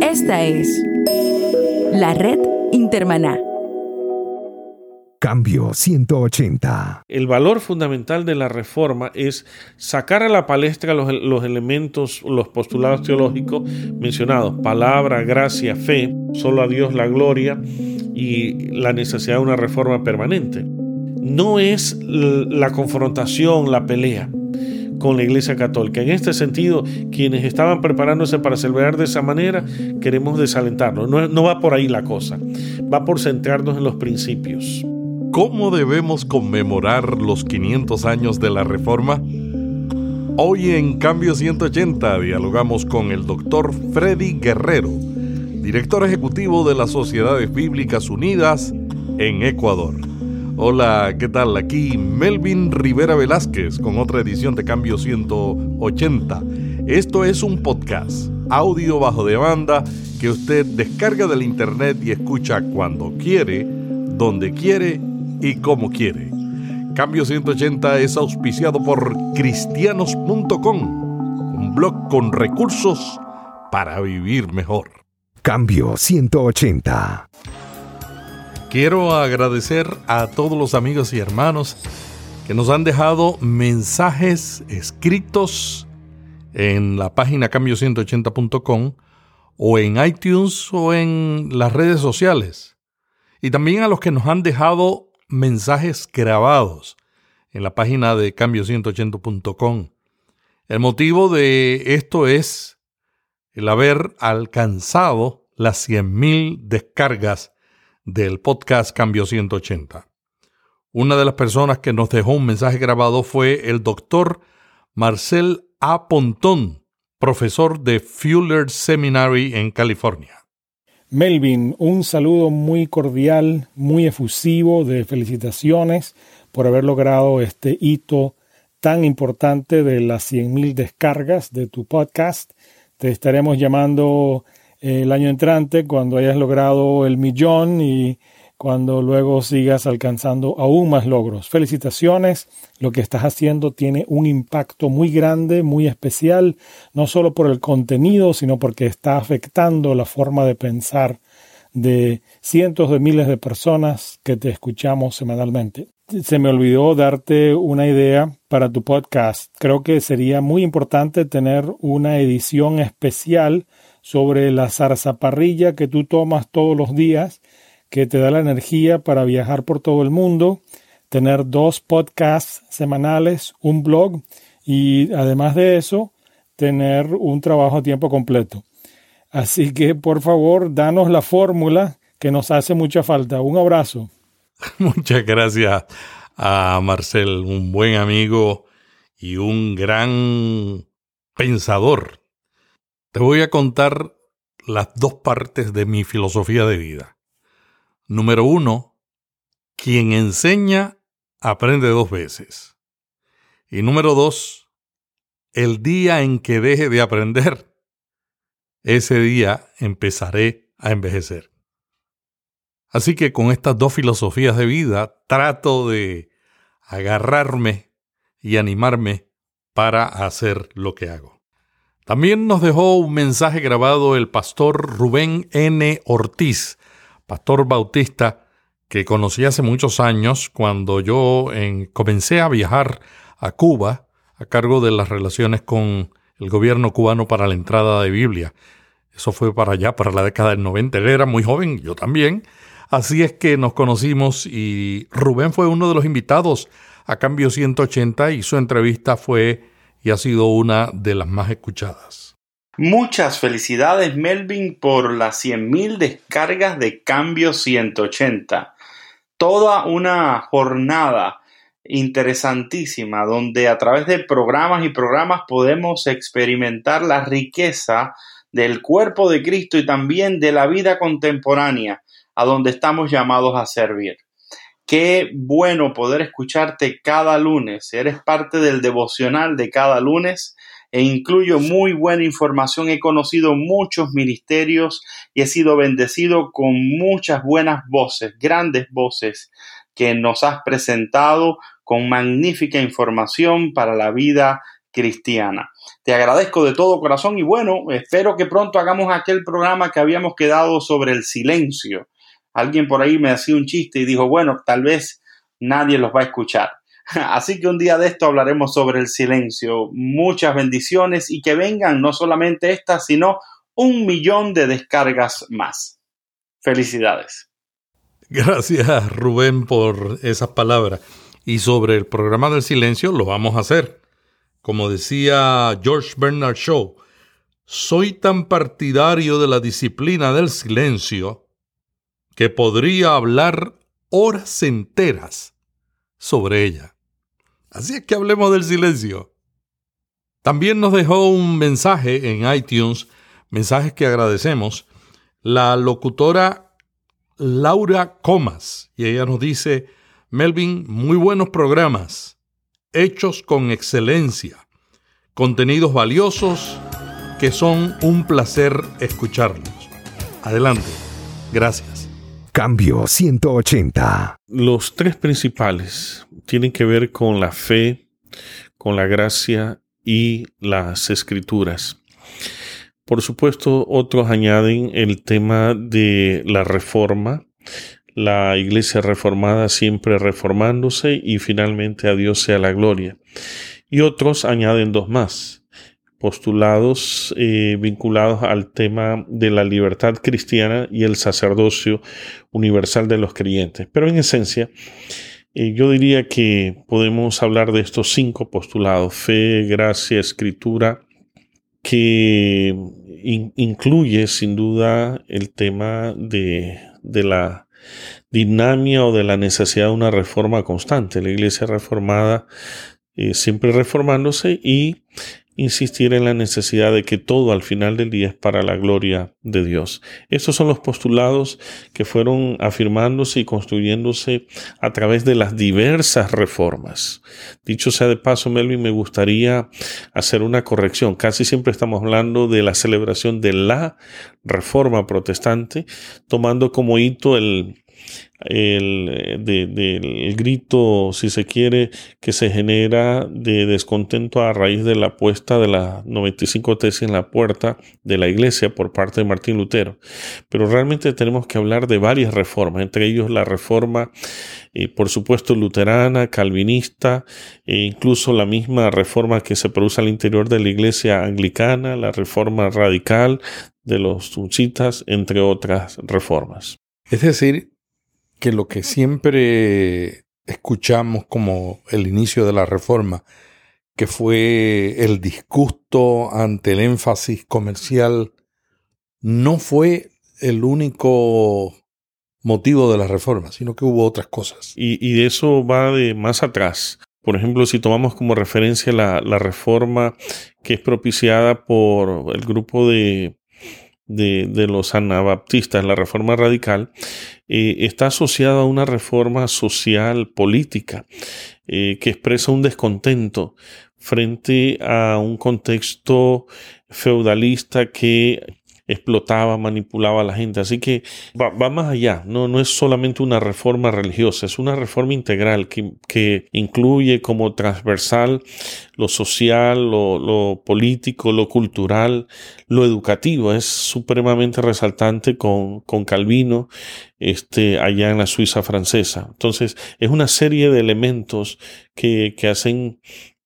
Esta es la red Intermaná. Cambio 180. El valor fundamental de la reforma es sacar a la palestra los, los, elementos, los postulados teológicos mencionados, palabra, gracia, fe, solo a Dios la gloria y la necesidad de una reforma permanente. No es la confrontación, la pelea con la Iglesia Católica. En este sentido, quienes estaban preparándose para celebrar de esa manera, queremos desalentarnos. No, va por ahí la cosa, va por centrarnos en los principios. ¿Cómo debemos conmemorar los 500 años de la Reforma? Hoy en Cambio 180 dialogamos con el doctor Freddy Guerrero, director ejecutivo de las Sociedades Bíblicas Unidas en Ecuador. Hola, ¿qué tal? Aquí Melvin Rivera Velázquez con otra edición de Cambio 180. Esto es un podcast, audio bajo demanda, que usted descarga del internet y escucha cuando quiere, donde quiere y como quiere. Cambio 180 es auspiciado por cristianos.com, un blog con recursos para vivir mejor. Cambio 180. Quiero agradecer a todos los amigos y hermanos que nos han dejado mensajes escritos en la página cambio180.com o en iTunes o en las redes sociales. Y también a los que nos han dejado mensajes grabados en la página de cambio180.com. El motivo de esto es el haber alcanzado las 100.000 descargas del podcast Cambio 180. Una de las personas que nos dejó un mensaje grabado fue el doctor Marcel A. Pontón, profesor de Fuller Seminary en California. Melvin, un saludo muy cordial, muy efusivo de felicitaciones por haber logrado este hito tan importante de las 100.000 descargas de tu podcast. Te estaremos llamando el año entrante cuando hayas logrado el millón y cuando luego sigas alcanzando aún más logros. Felicitaciones, lo que estás haciendo tiene un impacto muy grande, muy especial, no solo por el contenido, sino porque está afectando la forma de pensar de cientos de miles de personas que te escuchamos semanalmente. Se me olvidó darte una idea para tu podcast. Creo que sería muy importante tener una edición especial sobre la zarzaparrilla que tú tomas todos los días, que te da la energía para viajar por todo el mundo, tener dos podcasts semanales, un blog y además de eso, tener un trabajo a tiempo completo. Así que por favor, danos la fórmula que nos hace mucha falta. Un abrazo. Muchas gracias a Marcel, un buen amigo y un gran pensador te voy a contar las dos partes de mi filosofía de vida. Número uno, quien enseña aprende dos veces. Y número dos, el día en que deje de aprender, ese día empezaré a envejecer. Así que con estas dos filosofías de vida trato de agarrarme y animarme para hacer lo que hago. También nos dejó un mensaje grabado el pastor Rubén N. Ortiz, pastor bautista que conocí hace muchos años cuando yo comencé a viajar a Cuba a cargo de las relaciones con el gobierno cubano para la entrada de Biblia. Eso fue para allá, para la década del 90. Él era muy joven, yo también. Así es que nos conocimos y Rubén fue uno de los invitados a Cambio 180 y su entrevista fue y ha sido una de las más escuchadas. Muchas felicidades Melvin por las 100.000 descargas de Cambio 180. Toda una jornada interesantísima donde a través de programas y programas podemos experimentar la riqueza del cuerpo de Cristo y también de la vida contemporánea a donde estamos llamados a servir. Qué bueno poder escucharte cada lunes. Eres parte del devocional de cada lunes e incluyo muy buena información. He conocido muchos ministerios y he sido bendecido con muchas buenas voces, grandes voces que nos has presentado con magnífica información para la vida cristiana. Te agradezco de todo corazón y bueno, espero que pronto hagamos aquel programa que habíamos quedado sobre el silencio. Alguien por ahí me hacía un chiste y dijo, bueno, tal vez nadie los va a escuchar. Así que un día de esto hablaremos sobre el silencio. Muchas bendiciones y que vengan no solamente estas, sino un millón de descargas más. Felicidades. Gracias Rubén por esas palabras. Y sobre el programa del silencio lo vamos a hacer. Como decía George Bernard Shaw, soy tan partidario de la disciplina del silencio que podría hablar horas enteras sobre ella. Así es que hablemos del silencio. También nos dejó un mensaje en iTunes, mensajes que agradecemos, la locutora Laura Comas, y ella nos dice, Melvin, muy buenos programas, hechos con excelencia, contenidos valiosos que son un placer escucharlos. Adelante, gracias. Cambio 180. Los tres principales tienen que ver con la fe, con la gracia y las escrituras. Por supuesto, otros añaden el tema de la reforma, la iglesia reformada siempre reformándose y finalmente a Dios sea la gloria. Y otros añaden dos más, postulados eh, vinculados al tema de la libertad cristiana y el sacerdocio universal de los creyentes. Pero en esencia, eh, yo diría que podemos hablar de estos cinco postulados, fe, gracia, escritura, que incluye sin duda el tema de, la dinamia o de la necesidad de una reforma constante. La iglesia reformada eh, siempre reformándose y insistir en la necesidad de que todo al final del día es para la gloria de Dios. Estos son los postulados que fueron afirmándose y construyéndose a través de las diversas reformas. Dicho sea de paso, Melvin, me gustaría hacer una corrección. Casi siempre estamos hablando de la celebración de la reforma protestante, tomando como hito el el, eh, grito, si se quiere, que se genera de descontento a raíz de la puesta de las 95 tesis en la puerta de la iglesia por parte de Martín Lutero. Pero realmente tenemos que hablar de varias reformas, entre ellos la reforma, eh, por supuesto, luterana, calvinista, e incluso la misma reforma que se produce al interior de la iglesia anglicana, la reforma radical de los tunchitas, entre otras reformas. Es decir, que lo que siempre escuchamos como el inicio de la reforma, que fue el disgusto ante el énfasis comercial, no fue el único motivo de la reforma, sino que hubo otras cosas. Y, y eso va de más atrás. Por ejemplo, si tomamos como referencia la, la reforma que es propiciada por el grupo de de, los anabaptistas, la reforma radical, eh, está asociada a una reforma social política eh, que expresa un descontento frente a un contexto feudalista que explotaba, manipulaba a la gente. Así que va, más allá, no, no es solamente una reforma religiosa, es una reforma integral que, que incluye como transversal lo social, lo, lo, político, lo cultural, lo educativo. Es supremamente resaltante con, con Calvino este, allá en la Suiza francesa. Entonces, es una serie de elementos que, que hacen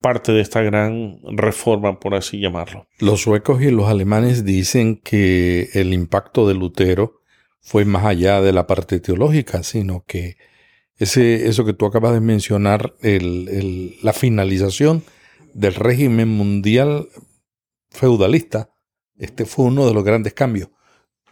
parte de esta gran reforma, por así llamarlo. Los suecos y los alemanes dicen que el impacto de Lutero fue más allá de la parte teológica, sino que ese, eso que tú acabas de mencionar, la finalización del régimen mundial feudalista, este fue uno de los grandes cambios.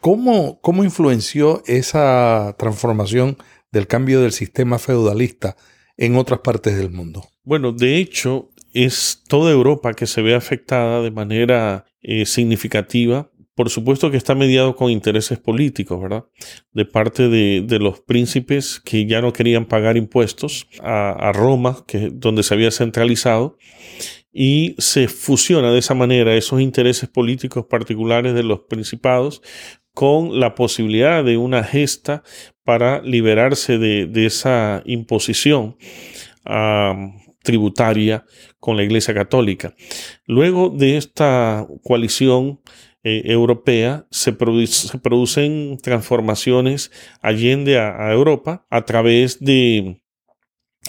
¿Cómo, ¿Cómo influenció esa transformación del cambio del sistema feudalista en otras partes del mundo? Bueno, de hecho, es toda Europa que se ve afectada de manera eh, significativa. Por supuesto que está mediado con intereses políticos, ¿verdad? De parte de, los príncipes que ya no querían pagar impuestos a, Roma, que, donde se había centralizado, y se fusiona de esa manera esos intereses políticos particulares de los principados con la posibilidad de una gesta para liberarse de, esa imposición tributaria con la Iglesia Católica. Luego de esta coalición eh, europea se, producen transformaciones allende a, Europa a través de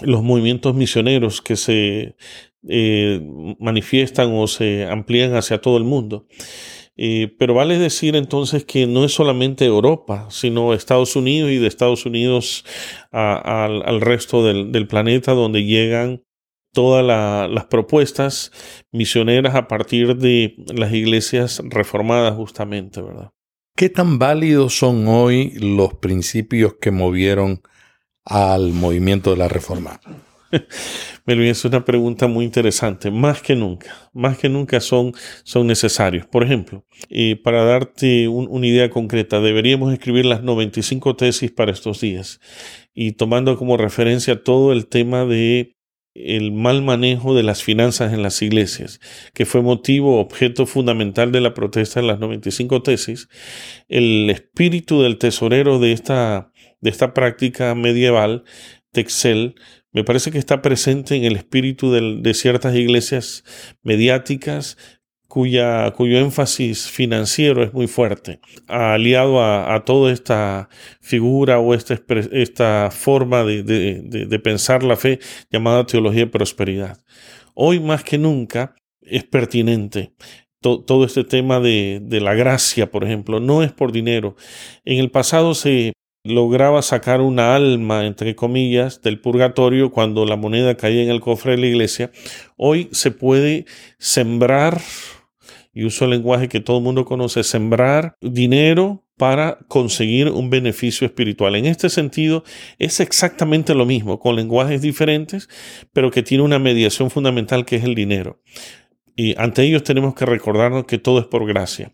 los movimientos misioneros que se eh, manifiestan o se amplían hacia todo el mundo. Eh, pero vale decir entonces que no es solamente Europa, sino Estados Unidos y de Estados Unidos al, resto del, planeta donde llegan todas las propuestas misioneras a partir de las iglesias reformadas justamente, ¿verdad? ¿Qué tan válidos son hoy los principios que movieron al movimiento de la reforma? Melvin, es una pregunta muy interesante. Más que nunca, más que nunca son, son necesarios. Por ejemplo, eh, para darte una idea concreta, deberíamos escribir las 95 tesis para estos días y tomando como referencia todo el tema de el mal manejo de las finanzas en las iglesias, que fue motivo, objeto fundamental de la protesta en las 95 tesis, el espíritu del tesorero de esta, de esta práctica medieval, Texel, me parece que está presente en el espíritu de ciertas iglesias mediáticas cuya, cuyo énfasis financiero es muy fuerte, aliado a, toda esta figura o esta, esta forma de, pensar la fe llamada teología de prosperidad. Hoy más que nunca es pertinente todo este tema de, de, la gracia, por ejemplo, no es por dinero. En el pasado se, lograba sacar una alma, entre comillas, del purgatorio cuando la moneda caía en el cofre de la iglesia, hoy se puede sembrar, y uso el lenguaje que todo el mundo conoce, sembrar dinero para conseguir un beneficio espiritual. En este sentido, es exactamente lo mismo, con lenguajes diferentes, pero que tiene una mediación fundamental que es el dinero. Y ante ellos tenemos que recordarnos que todo es por gracia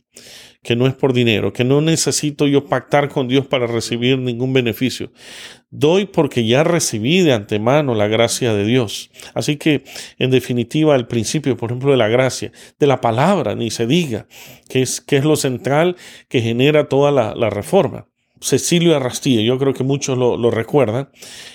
que no es por dinero, que no necesito yo pactar con Dios para recibir ningún beneficio. Doy porque ya recibí de antemano la gracia de Dios. Así que, en definitiva, el principio, por ejemplo, de la gracia, de la palabra, ni se diga, que es, que es lo central que genera toda la, la reforma. Cecilio Arrastilla, yo creo que muchos lo, lo, recuerdan,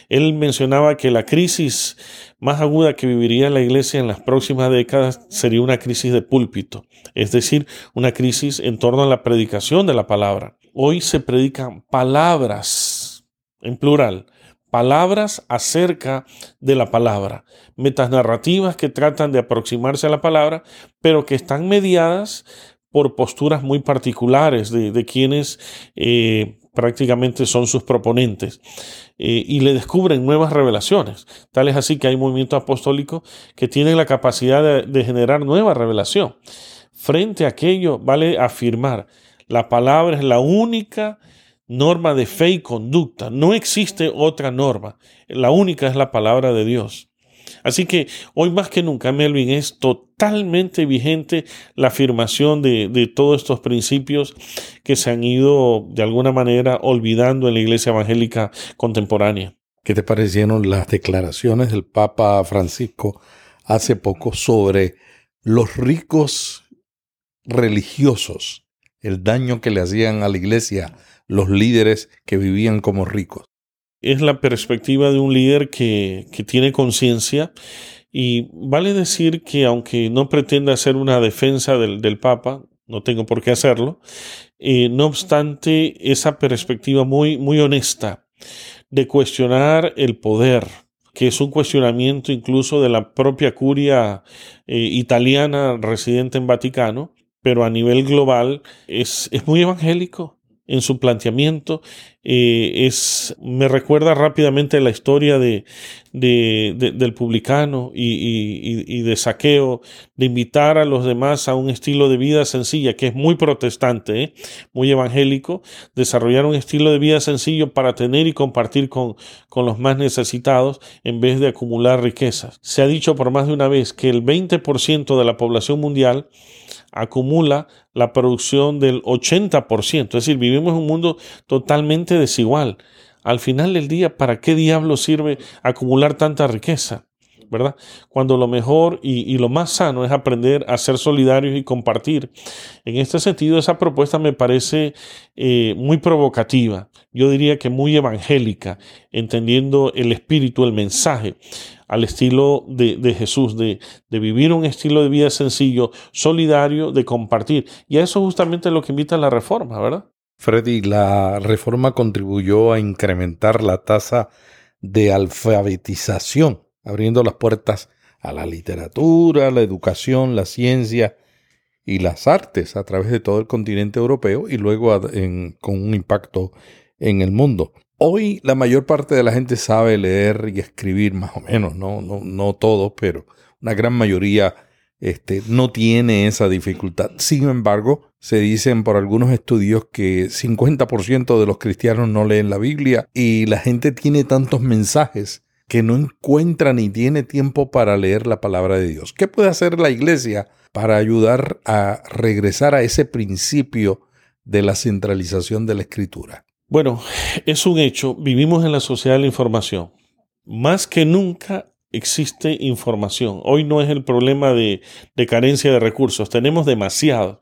él mencionaba que la crisis más aguda que viviría la iglesia en las próximas décadas sería una crisis de púlpito, es decir, una crisis en torno a la predicación de la palabra. Hoy se predican palabras, en plural, palabras acerca de la palabra, metas narrativas que tratan de aproximarse a la palabra, pero que están mediadas por posturas muy particulares de, quienes eh, prácticamente son sus proponentes, eh, y le descubren nuevas revelaciones. Tal es así que hay movimientos apostólicos que tienen la capacidad de, de generar nueva revelación. Frente a aquello, vale afirmar, la palabra es la única norma de fe y conducta. No existe otra norma. La única es la palabra de Dios. Así que hoy más que nunca, Melvin, es totalmente vigente la afirmación de, todos estos principios que se han ido de alguna manera olvidando en la iglesia evangélica contemporánea. ¿Qué te parecieron las declaraciones del Papa Francisco hace poco sobre los ricos religiosos, el daño que le hacían a la iglesia los líderes que vivían como ricos? Es la perspectiva de un líder que, tiene conciencia y vale decir que aunque no pretenda hacer una defensa del, Papa, no tengo por qué hacerlo, eh, no obstante esa perspectiva muy, muy honesta de cuestionar el poder, que es un cuestionamiento incluso de la propia curia eh, italiana residente en Vaticano, pero a nivel global es, es muy evangélico en su planteamiento. Eh, es, me recuerda rápidamente la historia de, del publicano y, de saqueo, de invitar a los demás a un estilo de vida sencilla, que es muy protestante, ¿eh? muy evangélico, desarrollar un estilo de vida sencillo para tener y compartir con, con los más necesitados en vez de acumular riquezas. Se ha dicho por más de una vez que el 20% de la población mundial acumula la producción del 80%. Es decir, vivimos en un mundo totalmente desigual. Al final del día, ¿para qué diablo sirve acumular tanta riqueza? ¿verdad? Cuando lo mejor y, lo más sano es aprender a ser solidarios y compartir. En este sentido, esa propuesta me parece eh, muy provocativa, yo diría que muy evangélica, entendiendo el espíritu, el mensaje. Al estilo de, Jesús, de, de, vivir un estilo de vida sencillo, solidario, de compartir. Y a eso justamente es lo que invita la reforma, ¿verdad? Freddy, la reforma contribuyó a incrementar la tasa de alfabetización, abriendo las puertas a la literatura, la educación, la ciencia y las artes a través de todo el continente europeo y luego con un impacto en el mundo. Hoy la mayor parte de la gente sabe leer y escribir más o menos, no, no, no todos, pero una gran mayoría este, no tiene esa dificultad. Sin embargo, se dicen por algunos estudios que 50% de los cristianos no leen la Biblia y la gente tiene tantos mensajes que no encuentra ni tiene tiempo para leer la palabra de Dios. ¿Qué puede hacer la iglesia para ayudar a regresar a ese principio de la centralización de la escritura? Bueno, es un hecho, vivimos en la sociedad de la información. Más que nunca existe información. Hoy no es el problema de, carencia de recursos, tenemos demasiado.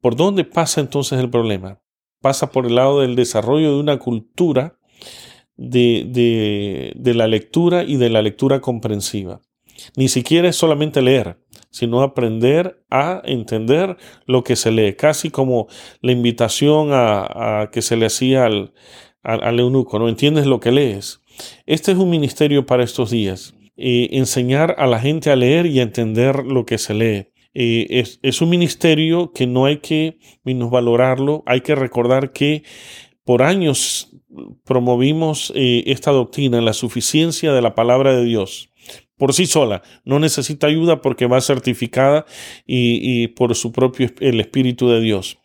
¿Por dónde pasa entonces el problema? Pasa por el lado del desarrollo de una cultura de, de, la lectura y de la lectura comprensiva. Ni siquiera es solamente leer, sino aprender a entender lo que se lee, casi como la invitación a, que se le hacía al, al, eunuco, ¿no? ¿Entiendes lo que lees? Este es un ministerio para estos días, eh, enseñar a la gente a leer y a entender lo que se lee. Eh, es, es, un ministerio que no hay que minusvalorarlo, hay que recordar que por años promovimos eh, esta doctrina, la suficiencia de la palabra de Dios por sí sola, no necesita ayuda porque va certificada y, por su propio el Espíritu de Dios.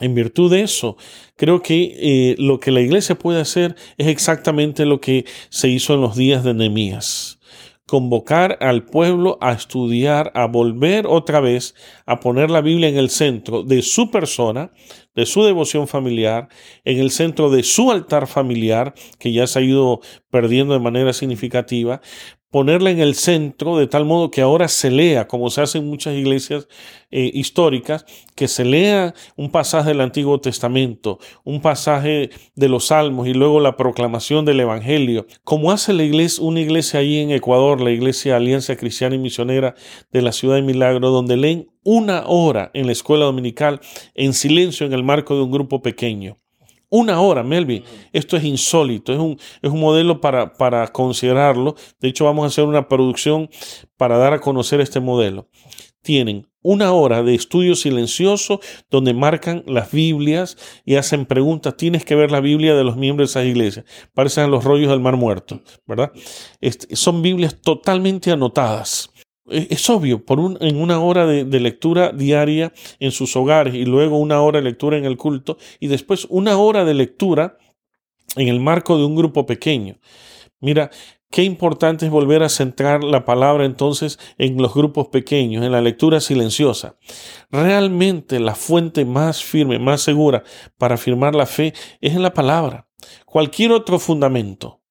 En virtud de eso, creo que eh, lo que la iglesia puede hacer es exactamente lo que se hizo en los días de Nehemías convocar al pueblo a estudiar, a volver otra vez a poner la Biblia en el centro de su persona, de su devoción familiar, en el centro de su altar familiar, que ya se ha ido perdiendo de manera significativa, ponerla en el centro de tal modo que ahora se lea, como se hace en muchas iglesias eh, históricas, que se lea un pasaje del Antiguo Testamento, un pasaje de los Salmos y luego la proclamación del Evangelio, como hace la iglesia, una iglesia ahí en Ecuador, la Iglesia Alianza Cristiana y Misionera de la Ciudad de Milagro, donde leen una hora en la escuela dominical en silencio en el marco de un grupo pequeño. Una hora, Melvin. Esto es insólito, es un, es un modelo para, para considerarlo. De hecho, vamos a hacer una producción para dar a conocer este modelo. Tienen una hora de estudio silencioso donde marcan las Biblias y hacen preguntas. Tienes que ver la Biblia de los miembros de esa iglesia. Parecen los rollos del Mar Muerto, ¿verdad? Este, son Biblias totalmente anotadas. E, es obvio, por un, en una hora de, lectura diaria en sus hogares y luego una hora de lectura en el culto y después una hora de lectura en el marco de un grupo pequeño. Mira, qué importante es volver a centrar la palabra entonces en los grupos pequeños, en la lectura silenciosa. Realmente la fuente más firme, más segura para afirmar la fe es en la palabra. Cualquier otro fundamento,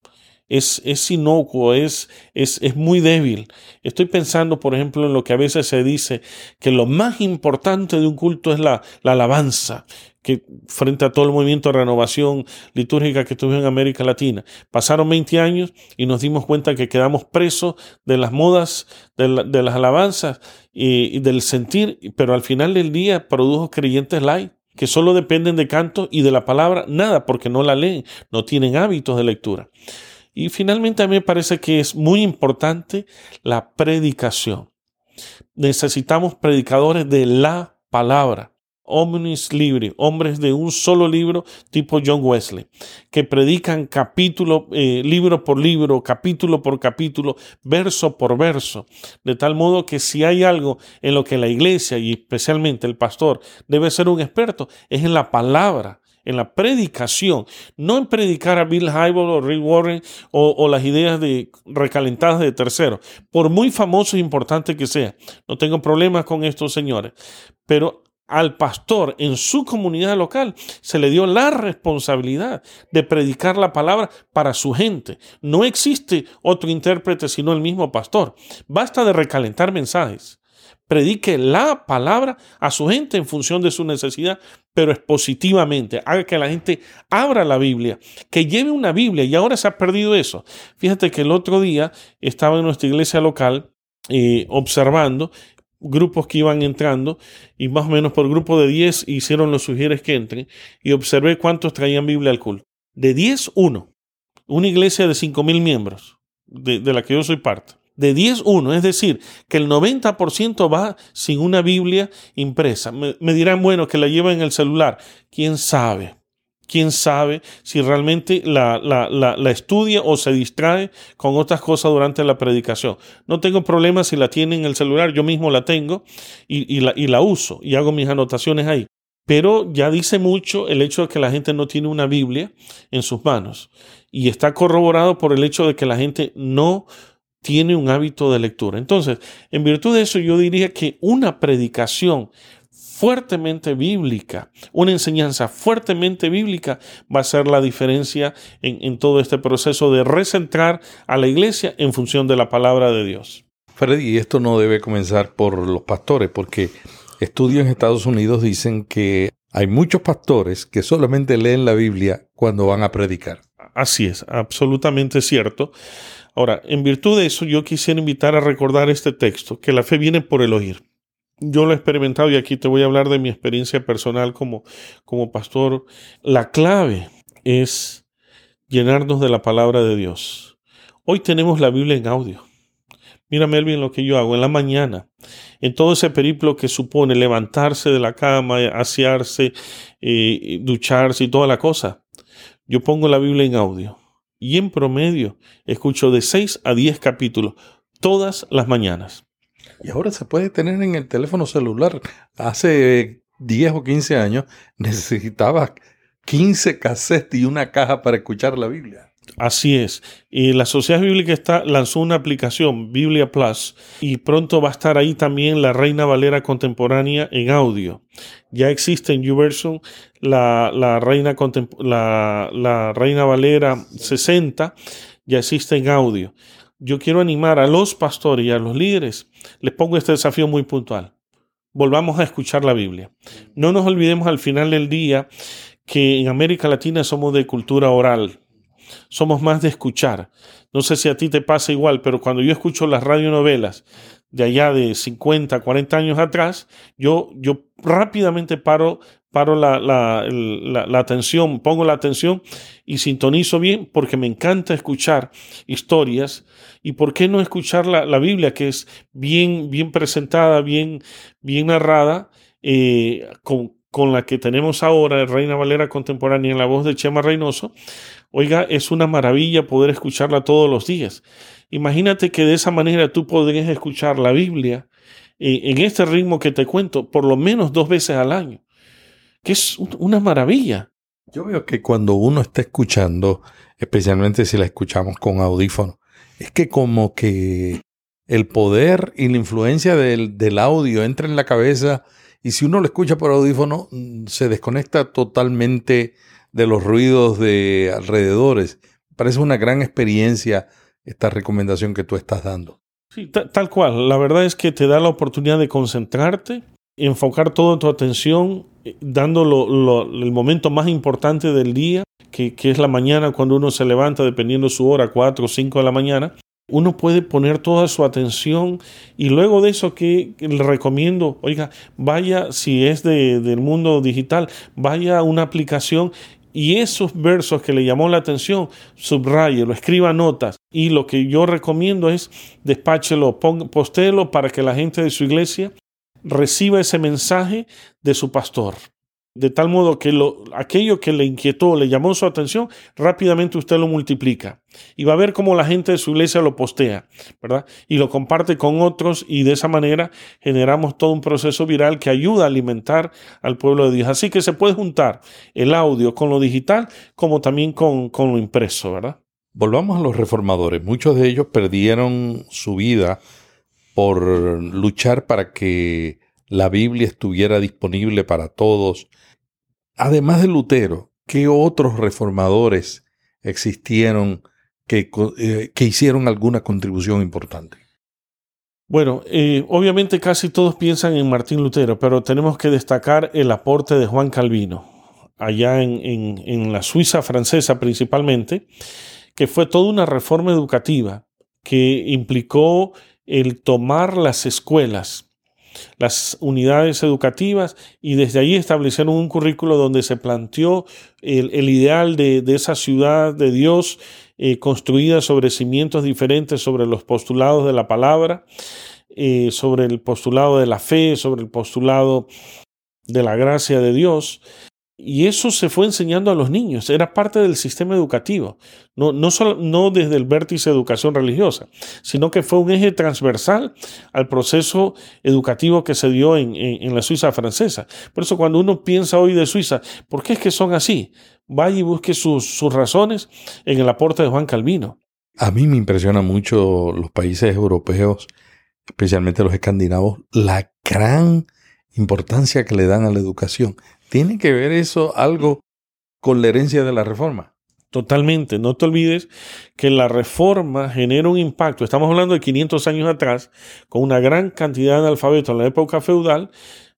es, es inocuo, es, es, es muy débil. Estoy pensando, por ejemplo, en lo que a veces se dice, que lo más importante de un culto es la, la alabanza, que frente a todo el movimiento de renovación litúrgica que tuvo en América Latina. Pasaron 20 años y nos dimos cuenta que quedamos presos de las modas, de, las alabanzas y, y, del sentir, pero al final del día produjo creyentes light que solo dependen de canto y de la palabra, nada, porque no la leen, no tienen hábitos de lectura. Y finalmente a mí me parece que es muy importante la predicación. Necesitamos predicadores de la palabra. Omnis Libre, hombres de un solo libro tipo John Wesley, que predican capítulo, eh, libro por libro, capítulo por capítulo, verso por verso, de tal modo que si hay algo en lo que la iglesia y especialmente el pastor debe ser un experto, es en la palabra en la predicación, no en predicar a Bill Hybel o Rick Warren o, las ideas de, recalentadas de terceros, por muy famoso e importante que sea. No tengo problemas con estos señores, pero al pastor en su comunidad local se le dio la responsabilidad de predicar la palabra para su gente. No existe otro intérprete sino el mismo pastor. Basta de recalentar mensajes. Predique la palabra a su gente en función de su necesidad, pero expositivamente. Haga que la gente abra la Biblia, que lleve una Biblia y ahora se ha perdido eso. Fíjate que el otro día estaba en nuestra iglesia local eh, observando grupos que iban entrando y más o menos por grupo de 10 hicieron los sugieres que entren y observé cuántos traían Biblia al culto. De 10, uno. Una iglesia de 5 mil miembros, de, de, la que yo soy parte. De 10, uno. Es decir, que el 90% va sin una Biblia impresa. Me, me dirán, bueno, que la lleva en el celular. ¿Quién sabe? quién sabe si realmente la, la, la, estudia o se distrae con otras cosas durante la predicación. No tengo problema si la tiene en el celular, yo mismo la tengo y, y, la, y la uso y hago mis anotaciones ahí. Pero ya dice mucho el hecho de que la gente no tiene una Biblia en sus manos. Y está corroborado por el hecho de que la gente no tiene un hábito de lectura. Entonces, en virtud de eso, yo diría que una predicación fuertemente bíblica, una enseñanza fuertemente bíblica va a ser la diferencia en, en, todo este proceso de recentrar a la iglesia en función de la palabra de Dios. Freddy, y esto no debe comenzar por los pastores, porque estudios en Estados Unidos dicen que hay muchos pastores que solamente leen la Biblia cuando van a predicar. Así es, absolutamente cierto. Ahora, en virtud de eso, yo quisiera invitar a recordar este texto, que la fe viene por el oír yo lo he experimentado y aquí te voy a hablar de mi experiencia personal como, como pastor. La clave es llenarnos de la palabra de Dios. Hoy tenemos la Biblia en audio. Mira, Melvin, lo que yo hago en la mañana, en todo ese periplo que supone levantarse de la cama, asearse, eh, ducharse y toda la cosa. Yo pongo la Biblia en audio y en promedio escucho de 6 a 10 capítulos todas las mañanas. Y ahora se puede tener en el teléfono celular. Hace 10 o 15 años necesitaba 15 cassettes y una caja para escuchar la Biblia. Así es. Y la Sociedad Bíblica está, lanzó una aplicación, Biblia Plus, y pronto va a estar ahí también la Reina Valera Contemporánea en audio. Ya existe en YouVersion la, la, Reina, la, la Reina Valera 60, ya existe en audio yo quiero animar a los pastores y a los líderes. Les pongo este desafío muy puntual. Volvamos a escuchar la Biblia. No nos olvidemos al final del día que en América Latina somos de cultura oral. Somos más de escuchar. No sé si a ti te pasa igual, pero cuando yo escucho las radionovelas de allá de 50, 40 años atrás, yo, yo rápidamente paro, paro la, la, la, atención, pongo la atención y sintonizo bien porque me encanta escuchar historias y por qué no escuchar la, la Biblia que es bien, bien presentada, bien, bien narrada, eh, con, con la que tenemos ahora, Reina Valera Contemporánea, en la voz de Chema Reynoso, oiga, es una maravilla poder escucharla todos los días. Imagínate que de esa manera tú podrías escuchar la Biblia en este ritmo que te cuento por lo menos dos veces al año, que es una maravilla. Yo veo que cuando uno está escuchando, especialmente si la escuchamos con audífono, es que como que el poder y la influencia del, del audio entra en la cabeza y si uno lo escucha por audífono, mm, se desconecta totalmente de los ruidos de alrededores. Parece una gran experiencia esta recomendación que tú estás dando. Sí, tal cual. La verdad es que te da la oportunidad de concentrarte, enfocar toda tu atención, eh, dando el momento más importante del día, que, que, es la mañana cuando uno se levanta, dependiendo su hora, 4 o 5 de la mañana. Uno puede poner toda su atención y luego de eso que le recomiendo, oiga, vaya, si es de, del mundo digital, vaya a una aplicación y esos versos que le llamó la atención, lo escriba notas. Y lo que yo recomiendo es despáchelo, postéelo para que la gente de su iglesia reciba ese mensaje de su pastor de tal modo que lo, aquello que le inquietó, le llamó su atención, rápidamente usted lo multiplica y va a ver cómo la gente de su iglesia lo postea, ¿verdad? Y lo comparte con otros y de esa manera generamos todo un proceso viral que ayuda a alimentar al pueblo de Dios. Así que se puede juntar el audio con lo digital como también con, con lo impreso, ¿verdad? Volvamos a los reformadores. Muchos de ellos perdieron su vida por luchar para que la Biblia estuviera disponible para todos Además de Lutero, ¿qué otros reformadores existieron que, eh, que hicieron alguna contribución importante? Bueno, eh, obviamente casi todos piensan en Martín Lutero, pero tenemos que destacar el aporte de Juan Calvino, allá en, la Suiza francesa principalmente, que fue toda una reforma educativa que implicó el tomar las escuelas, las unidades educativas y desde ahí establecieron un currículo donde se planteó el, ideal de, esa ciudad de Dios eh, construida sobre cimientos diferentes, sobre los postulados de la palabra, eh, sobre el postulado de la fe, sobre el postulado de la gracia de Dios. Y eso se fue enseñando a los niños, era parte del sistema educativo, no, no, solo, no desde el vértice de educación religiosa, sino que fue un eje transversal al proceso educativo que se dio en, en, la Suiza francesa. Por eso cuando uno piensa hoy de Suiza, ¿por qué es que son así? Vaya y busque sus, sus razones en el aporte de Juan Calvino. A mí me impresiona mucho los países europeos, especialmente los escandinavos, la gran importancia que le dan a la educación. ¿Tiene que ver eso algo con la herencia de la reforma? Totalmente. No te olvides que la reforma genera un impacto. Estamos hablando de 500 años atrás, con una gran cantidad de alfabetos en la época feudal,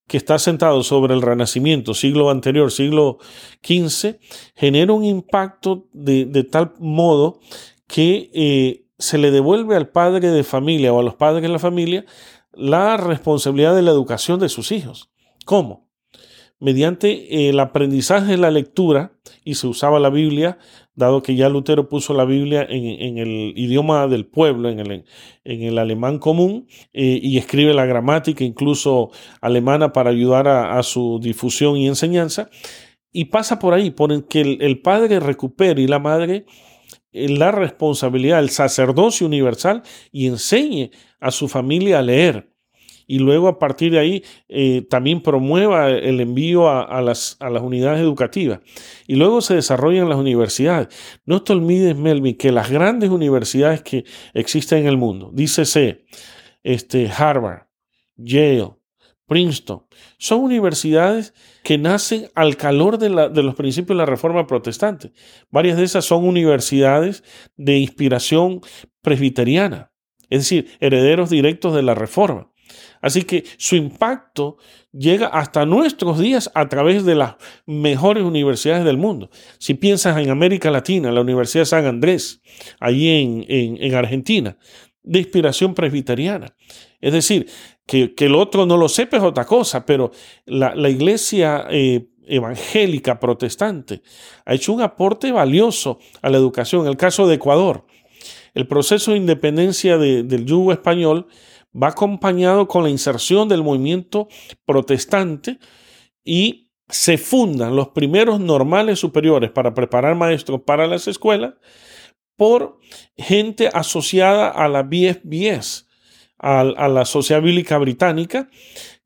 que está sentado sobre el Renacimiento, siglo anterior, siglo XV, genera un impacto de, tal modo que eh, se le devuelve al padre de familia o a los padres de la familia la responsabilidad de la educación de sus hijos. ¿Cómo? Mediante el aprendizaje de la lectura, y se usaba la Biblia, dado que ya Lutero puso la Biblia en, el idioma del pueblo, en el, en el alemán común, eh, y escribe la gramática, incluso alemana, para ayudar a, su difusión y enseñanza. Y pasa por ahí, por que el, el padre recupere y la madre eh, la responsabilidad, el sacerdocio universal y enseñe a su familia a leer y luego a partir de ahí eh, también promueva el envío a, las, a, las, unidades educativas. Y luego se desarrollan las universidades. No te olvides, Melvin, que las grandes universidades que existen en el mundo, dícese este, Harvard, Yale, Princeton, son universidades que nacen al calor de, la, de, los principios de la reforma protestante. Varias de esas son universidades de inspiración presbiteriana, es decir, herederos directos de la reforma. Así que su impacto llega hasta nuestros días a través de las mejores universidades del mundo. Si piensas en América Latina, la Universidad de San Andrés, allí en, Argentina, de inspiración presbiteriana. Es decir, que, el otro no lo sepa es otra cosa, pero la, iglesia eh, evangélica protestante ha hecho un aporte valioso a la educación. En el caso de Ecuador, el proceso de independencia del yugo español va acompañado con la inserción del movimiento protestante y se fundan los primeros normales superiores para preparar maestros para las escuelas por gente asociada a la BFBS, a, la Sociedad Bíblica Británica,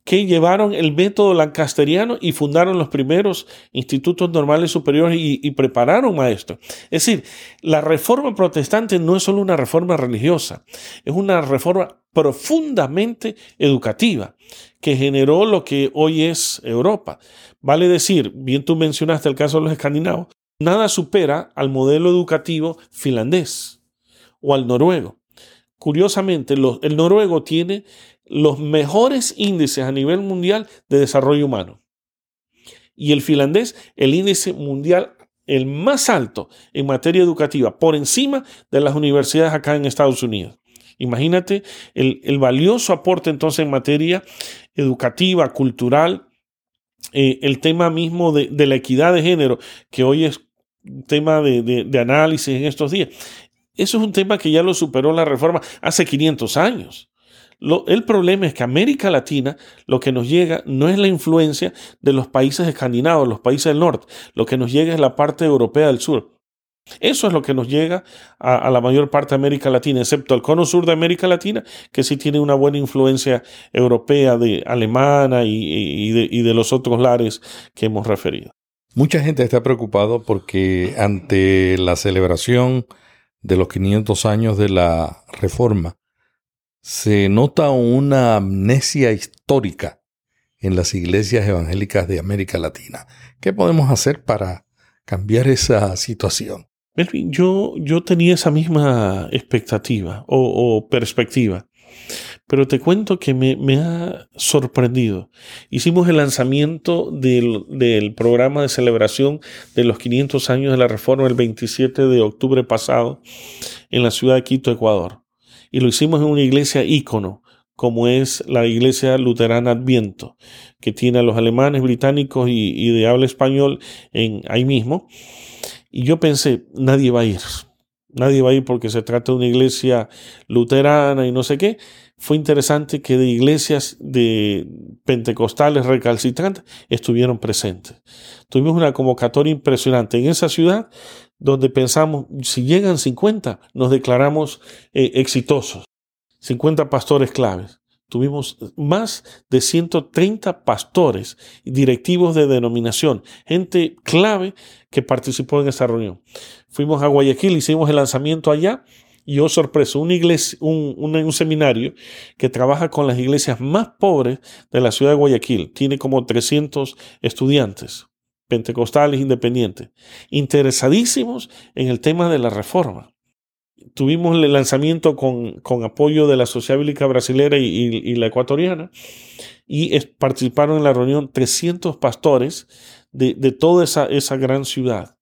que llevaron el método lancasteriano y fundaron los primeros institutos normales superiores y, prepararon maestros. Es decir, la reforma protestante no es solo una reforma religiosa, es una reforma profundamente educativa que generó lo que hoy es Europa. Vale decir, bien tú mencionaste el caso de los escandinavos, nada supera al modelo educativo finlandés o al noruego. Curiosamente, el noruego tiene los mejores índices a nivel mundial de desarrollo humano. Y el finlandés, el índice mundial el más alto en materia educativa, por encima de las universidades acá en Estados Unidos. Imagínate el, valioso aporte entonces en materia educativa, cultural, eh, el tema mismo de, la equidad de género, que hoy es tema de, de análisis en estos días. Eso es un tema que ya lo superó la reforma hace 500 años el problema es que América Latina lo que nos llega no es la influencia de los países escandinavos, los países del norte, lo que nos llega es la parte europea del sur. Eso es lo que nos llega a, la mayor parte de América Latina, excepto el cono sur de América Latina, que sí tiene una buena influencia europea, de alemana y, de, y de los otros lares que hemos referido. Mucha gente está preocupado porque ante la celebración de los 500 años de la reforma, se nota una amnesia histórica en las iglesias evangélicas de América Latina. ¿Qué podemos hacer para cambiar esa situación? Yo, yo tenía esa misma expectativa o, perspectiva. pero te cuento que me, ha sorprendido. Hicimos el lanzamiento del, del, programa de celebración de los 500 años de la Reforma el 27 de octubre pasado en la ciudad de Quito, Ecuador. Y lo hicimos en una iglesia ícono, como es la iglesia luterana Adviento, que tiene a los alemanes, británicos y, de habla español en, ahí mismo. Y yo pensé, nadie va a ir. Nadie va a ir porque se trata de una iglesia luterana y no sé qué. Fue interesante que de iglesias de pentecostales recalcitrantes estuvieron presentes. Tuvimos una convocatoria impresionante en esa ciudad donde pensamos, si llegan 50, nos declaramos eh, exitosos. 50 pastores claves. Tuvimos más de 130 pastores y directivos de denominación, gente clave que participó en esa reunión. Fuimos a Guayaquil, hicimos el lanzamiento allá y oh, sorpreso, una iglesia, un, un, seminario que trabaja con las iglesias más pobres de la ciudad de Guayaquil. Tiene como 300 estudiantes pentecostales independientes, interesadísimos en el tema de la reforma tuvimos el lanzamiento con, apoyo de la Sociedad Bíblica Brasilera y, la ecuatoriana y participaron en la reunión 300 pastores de, toda esa, esa, gran ciudad.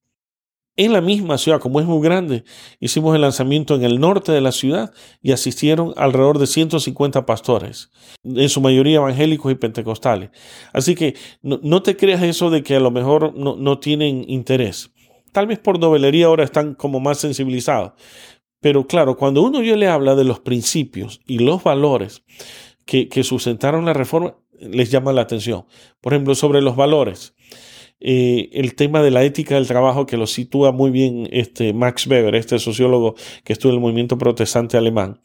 En la misma ciudad, como es muy grande, hicimos el lanzamiento en el norte de la ciudad y asistieron alrededor de 150 pastores, en su mayoría evangélicos y pentecostales. Así que no, te creas eso de que a lo mejor no, no tienen interés. Tal vez por novelería ahora están como más sensibilizados, pero claro, cuando uno yo le habla de los principios y los valores que, sustentaron la reforma, les llama la atención. Por ejemplo, sobre los valores. Eh, el tema de la ética del trabajo que lo sitúa muy bien este Max Weber, este sociólogo que estuvo en el movimiento protestante alemán.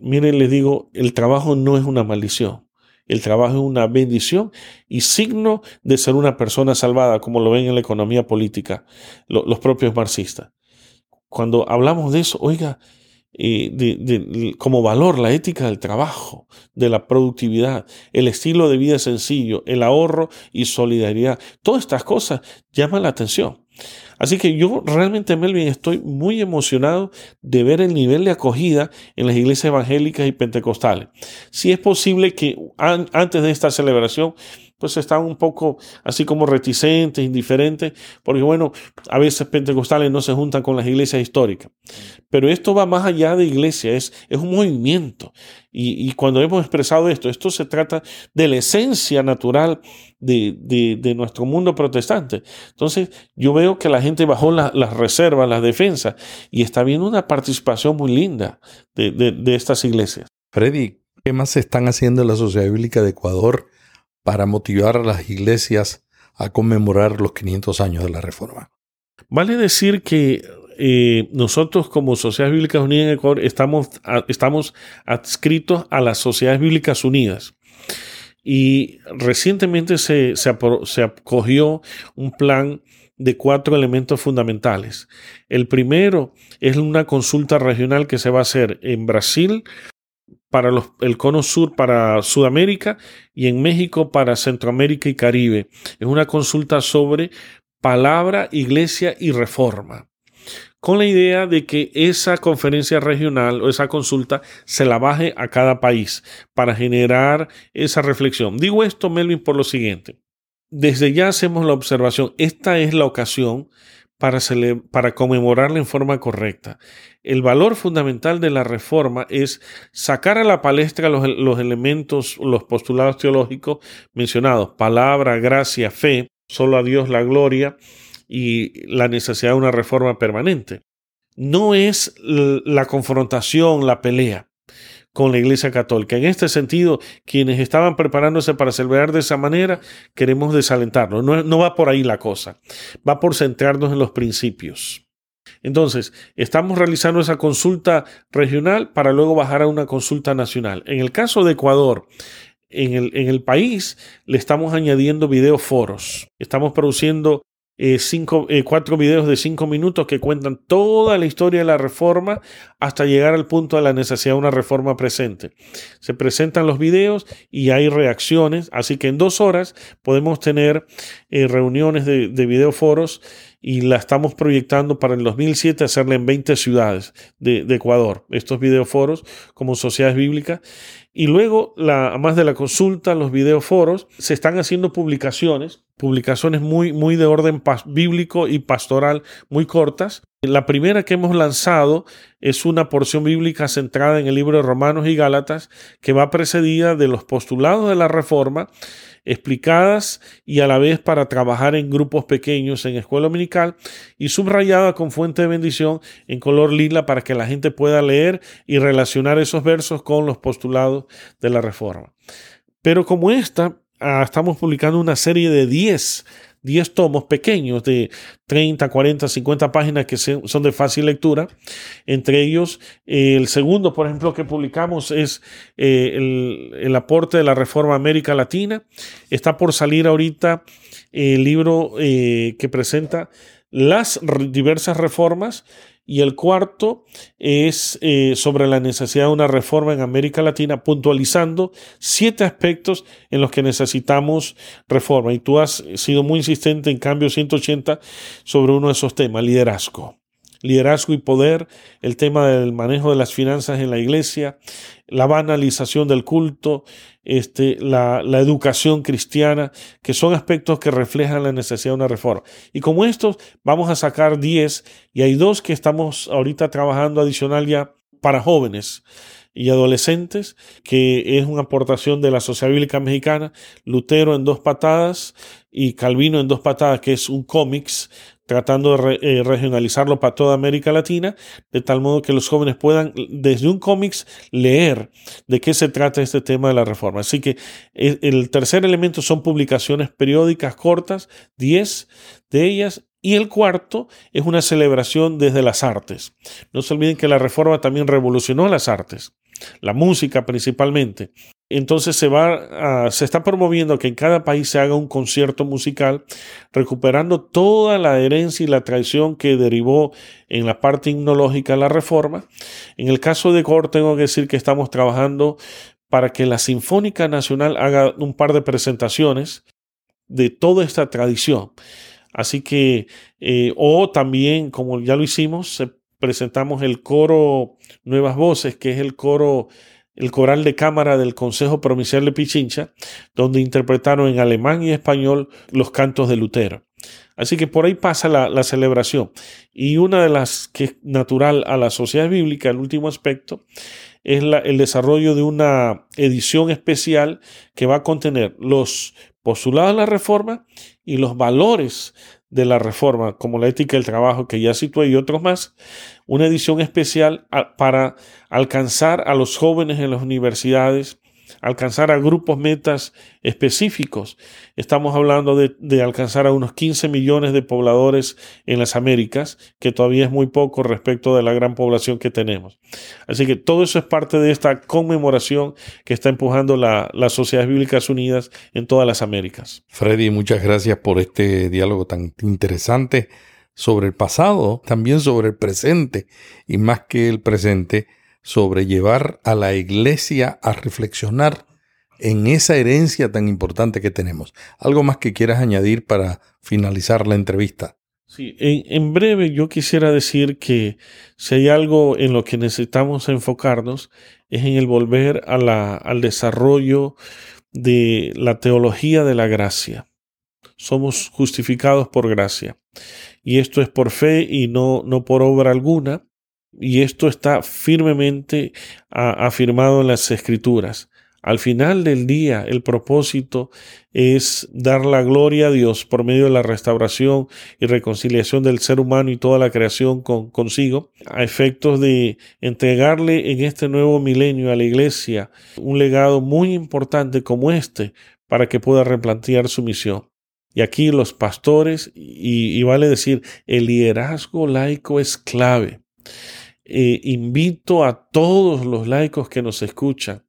Miren, les digo, el trabajo no es una maldición. El trabajo es una bendición y signo de ser una persona salvada, como lo ven en la economía política los propios marxistas cuando hablamos de eso, oiga, eh, como valor la ética del trabajo, de la productividad, el estilo de vida sencillo, el ahorro y solidaridad, todas estas cosas llaman la atención. Así que yo realmente, Melvin, estoy muy emocionado de ver el nivel de acogida en las iglesias evangélicas y pentecostales. Si es posible que antes de esta celebración pues están un poco así como reticentes, indiferentes, porque bueno, a veces pentecostales no se juntan con las iglesias históricas. Pero esto va más allá de iglesia, es, es un movimiento. Y, cuando hemos expresado esto, esto se trata de la esencia natural de, de, nuestro mundo protestante. Entonces, yo veo que la gente bajó las reservas, las defensas, y está viendo una participación muy linda de, de estas iglesias. Freddy, ¿qué más están haciendo en la Sociedad Bíblica de Ecuador para motivar a las iglesias a conmemorar los 500 años de la Reforma. Vale decir que eh, nosotros como Sociedades Bíblicas Unidas en Ecuador estamos, estamos adscritos a las Sociedades Bíblicas Unidas. Y recientemente se, se, se acogió un plan de cuatro elementos fundamentales. El primero es una consulta regional que se va a hacer en Brasil, para el cono sur para Sudamérica y en México para Centroamérica y Caribe. Es una consulta sobre palabra, iglesia y reforma con la idea de que esa conferencia regional o esa consulta se la baje a cada país para generar esa reflexión. Digo esto, Melvin, por lo siguiente. Desde ya hacemos la observación, esta es la ocasión para, para conmemorarla en forma correcta. El valor fundamental de la reforma es sacar a la palestra los, los elementos, los postulados teológicos mencionados, palabra, gracia, fe, solo a Dios la gloria y la necesidad de una reforma permanente. No es la confrontación, la pelea con la Iglesia Católica. En este sentido, quienes estaban preparándose para celebrar de esa manera, queremos desalentarlo. No, va por ahí la cosa, va por centrarnos en los principios. Entonces, estamos realizando esa consulta regional para luego bajar a una consulta nacional. En el caso de Ecuador, en el, en el país le estamos añadiendo videoforos. Estamos produciendo eh, cinco, eh, cuatro videos de cinco minutos que cuentan toda la historia de la reforma hasta llegar al punto de la necesidad de una reforma presente. Se presentan los videos y hay reacciones, así que en dos horas podemos tener eh, reuniones de, de videoforos y la estamos proyectando para el 2007 hacerla en 20 ciudades de, Ecuador, estos videoforos como sociedades bíblicas. Y luego, la, además de la consulta, los videoforos, se están haciendo publicaciones, publicaciones muy, muy de orden bíblico y pastoral, muy cortas. La primera que hemos lanzado es una porción bíblica centrada en el libro de Romanos y Gálatas, que va precedida de los postulados de la Reforma explicadas y a la vez para trabajar en grupos pequeños en escuela dominical y subrayada con fuente de bendición en color lila para que la gente pueda leer y relacionar esos versos con los postulados de la reforma. Pero como esta, ah, estamos publicando una serie de 10 10 tomos pequeños de 30, 40, 50 páginas que son de fácil lectura. Entre ellos, el segundo, por ejemplo, que publicamos es eh, el, aporte de la Reforma América Latina. Está por salir ahorita el libro eh, que presenta las diversas reformas y el cuarto es eh, sobre la necesidad de una reforma en América Latina, puntualizando siete aspectos en los que necesitamos reforma. Y tú has sido muy insistente en Cambio 180 sobre uno de esos temas, liderazgo liderazgo y poder, el tema del manejo de las finanzas en la iglesia, la banalización del culto, este, la, la, educación cristiana, que son aspectos que reflejan la necesidad de una reforma. Y como estos, vamos a sacar 10 y hay dos que estamos ahorita trabajando adicional ya para jóvenes y adolescentes, que es una aportación de la Sociedad Bíblica Mexicana, Lutero en dos patadas y Calvino en dos patadas, que es un cómics tratando de eh, regionalizarlo para toda América Latina, de tal modo que los jóvenes puedan desde un cómics leer de qué se trata este tema de la reforma. Así que eh, el tercer elemento son publicaciones periódicas cortas, 10 de ellas, y el cuarto es una celebración desde las artes. No se olviden que la reforma también revolucionó las artes, la música principalmente. Entonces se va se está promoviendo que en cada país se haga un concierto musical, recuperando toda la herencia y la tradición que derivó en la parte himnológica la reforma. En el caso de Cor, tengo que decir que estamos trabajando para que la Sinfónica Nacional haga un par de presentaciones de toda esta tradición. Así que, eh, o también, como ya lo hicimos, presentamos el coro Nuevas Voces, que es el coro el coral de cámara del Consejo Provincial de Pichincha, donde interpretaron en alemán y español los cantos de Lutero. Así que por ahí pasa la, celebración. Y una de las que es natural a la sociedad bíblica, el último aspecto, es el desarrollo de una edición especial que va a contener los postulados de la reforma y los valores de la reforma, como la ética del trabajo que ya situé y otros más, una edición especial para alcanzar a los jóvenes en las universidades, alcanzar a grupos metas específicos. Estamos hablando de, alcanzar a unos 15 millones de pobladores en las Américas, que todavía es muy poco respecto de la gran población que tenemos. Así que todo eso es parte de esta conmemoración que está empujando la, las Sociedades Bíblicas Unidas en todas las Américas. Freddy, muchas gracias por este diálogo tan interesante sobre el pasado, también sobre el presente y más que el presente, sobre llevar a la iglesia a reflexionar en esa herencia tan importante que tenemos. ¿Algo más que quieras añadir para finalizar la entrevista? Sí, en, breve yo quisiera decir que si hay algo en lo que necesitamos enfocarnos es en el volver al desarrollo de la teología de la gracia. Somos justificados por gracia. Y esto es por fe y no, no por obra alguna. Y esto está firmemente afirmado en las escrituras. Al final del día, el propósito es dar la gloria a Dios por medio de la restauración y reconciliación del ser humano y toda la creación con, consigo, a efectos de entregarle en este nuevo milenio a la iglesia un legado muy importante como este para que pueda replantear su misión. Y aquí los pastores, y, vale decir, el liderazgo laico es clave. Invito a todos los laicos que nos escuchan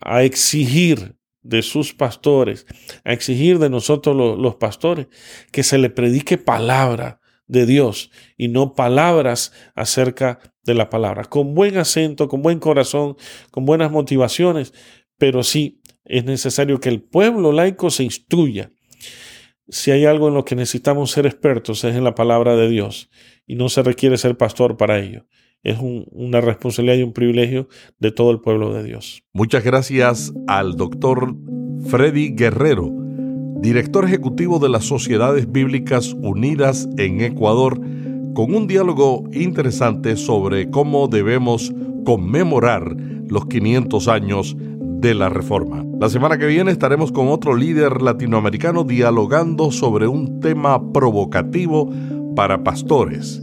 a exigir de sus pastores, a exigir de nosotros los, pastores, que se le predique palabra de Dios y no palabras acerca de la palabra, con buen acento, con buen corazón, con buenas motivaciones, pero sí es necesario que el pueblo laico se instruya. si hay algo en lo que necesitamos ser expertos es en la palabra de Dios y no se requiere ser pastor para ello. Es una responsabilidad y un privilegio de todo el pueblo de Dios. Muchas gracias al doctor Freddy Guerrero, director ejecutivo de las Sociedades Bíblicas Unidas en Ecuador, con un diálogo interesante sobre cómo debemos conmemorar los 500 años de la Reforma. La semana que viene estaremos con otro líder latinoamericano dialogando sobre un tema provocativo para pastores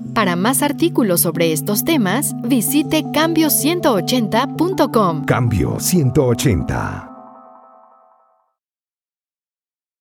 Para más artículos sobre estos temas, visite cambio180.com. Cambio 180.